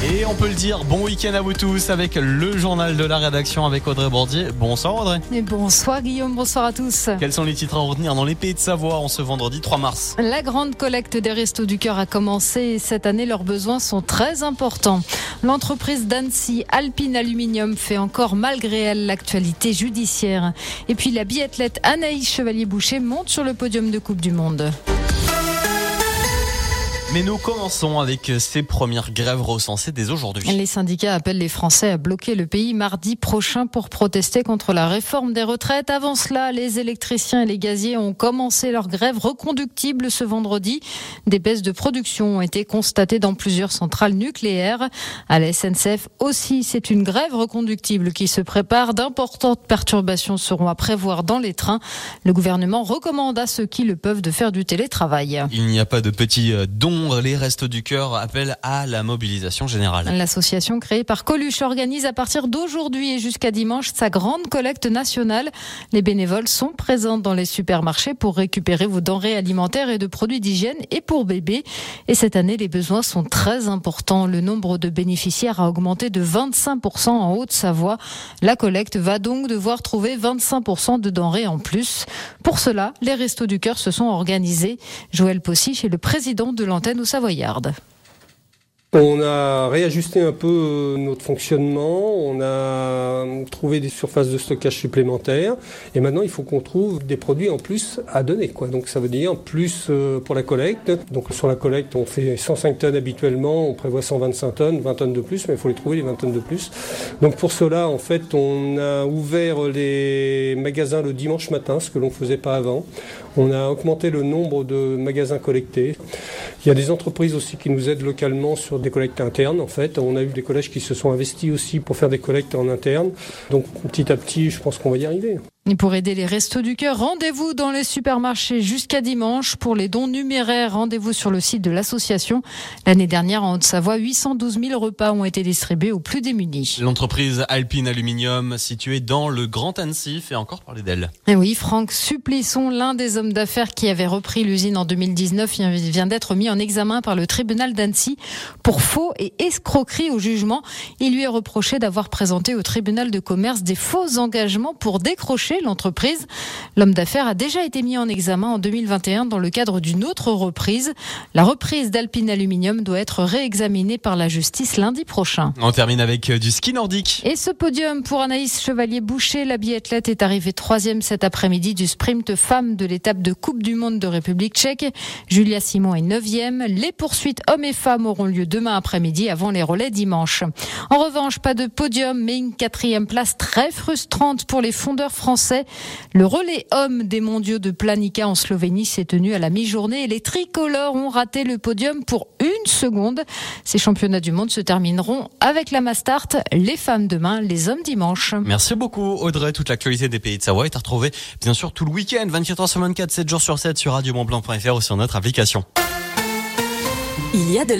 Et on peut le dire, bon week-end à vous tous avec le journal de la rédaction avec Audrey Bordier. Bonsoir Audrey. Et bonsoir Guillaume, bonsoir à tous. Quels sont les titres à retenir dans les pays de Savoie en ce vendredi 3 mars La grande collecte des Restos du Cœur a commencé et cette année leurs besoins sont très importants. L'entreprise d'Annecy, Alpine Aluminium, fait encore malgré elle l'actualité judiciaire. Et puis la biathlète Anaïs Chevalier-Boucher monte sur le podium de Coupe du Monde. Mais nous commençons avec ces premières grèves recensées dès aujourd'hui. Les syndicats appellent les Français à bloquer le pays mardi prochain pour protester contre la réforme des retraites. Avant cela, les électriciens et les gaziers ont commencé leur grève reconductible ce vendredi. Des baisses de production ont été constatées dans plusieurs centrales nucléaires. À la SNCF aussi, c'est une grève reconductible qui se prépare. D'importantes perturbations seront à prévoir dans les trains. Le gouvernement recommande à ceux qui le peuvent de faire du télétravail. Il n'y a pas de petits dons les Restos du Cœur appellent à la mobilisation générale. L'association créée par Coluche organise à partir d'aujourd'hui et jusqu'à dimanche sa grande collecte nationale. Les bénévoles sont présents dans les supermarchés pour récupérer vos denrées alimentaires et de produits d'hygiène et pour bébés. Et cette année, les besoins sont très importants. Le nombre de bénéficiaires a augmenté de 25% en Haute-Savoie. La collecte va donc devoir trouver 25% de denrées en plus. Pour cela, les Restos du Cœur se sont organisés. Joël Possich est le président de l'antenne ou savoyarde. On a réajusté un peu euh, notre fonctionnement, on a trouvé des surfaces de stockage supplémentaires et maintenant il faut qu'on trouve des produits en plus à donner. Donc ça veut dire plus euh, pour la collecte. Donc sur la collecte on fait 105 tonnes habituellement, on prévoit 125 tonnes, 20 tonnes de plus, mais il faut les trouver les 20 tonnes de plus. Donc pour cela en fait on a ouvert les magasins le dimanche matin, ce que l'on ne faisait pas avant. On a augmenté le nombre de magasins collectés. Il y a des entreprises aussi qui nous aident localement sur des collectes internes. En fait, on a eu des collèges qui se sont investis aussi pour faire des collectes en interne. Donc petit à petit, je pense qu'on va y arriver. Et pour aider les Restos du Cœur, rendez-vous dans les supermarchés jusqu'à dimanche. Pour les dons numéraires, rendez-vous sur le site de l'association. L'année dernière, en Haute-Savoie, 812 000 repas ont été distribués aux plus démunis. L'entreprise Alpine Aluminium, située dans le Grand Annecy, fait encore parler d'elle. Et oui, Franck Supplisson, l'un des hommes d'affaires qui avait repris l'usine en 2019, vient d'être mis en examen par le tribunal d'Annecy pour faux et escroquerie au jugement. Il lui est reproché d'avoir présenté au tribunal de commerce des faux engagements pour décrocher l'entreprise. L'homme d'affaires a déjà été mis en examen en 2021 dans le cadre d'une autre reprise. La reprise d'Alpine Aluminium doit être réexaminée par la justice lundi prochain. On termine avec euh, du ski nordique. Et ce podium pour Anaïs Chevalier-Boucher, la biathlète est arrivée troisième cet après-midi du sprint femme de l'étape de Coupe du Monde de République tchèque. Julia Simon est neuvième. Les poursuites hommes et femmes auront lieu demain après-midi avant les relais dimanche. En revanche, pas de podium, mais une quatrième place très frustrante pour les fondeurs français le relais homme des mondiaux de Planica en Slovénie s'est tenu à la mi-journée et les tricolores ont raté le podium pour une seconde. Ces championnats du monde se termineront avec la Mastart, les femmes demain, les hommes dimanche. Merci beaucoup Audrey. Toute l'actualité des pays de Savoie est à retrouver bien sûr tout le week-end, 24 h sur 24, 7 jours sur 7 sur radiomontblanc.fr ou sur notre application. Il y a de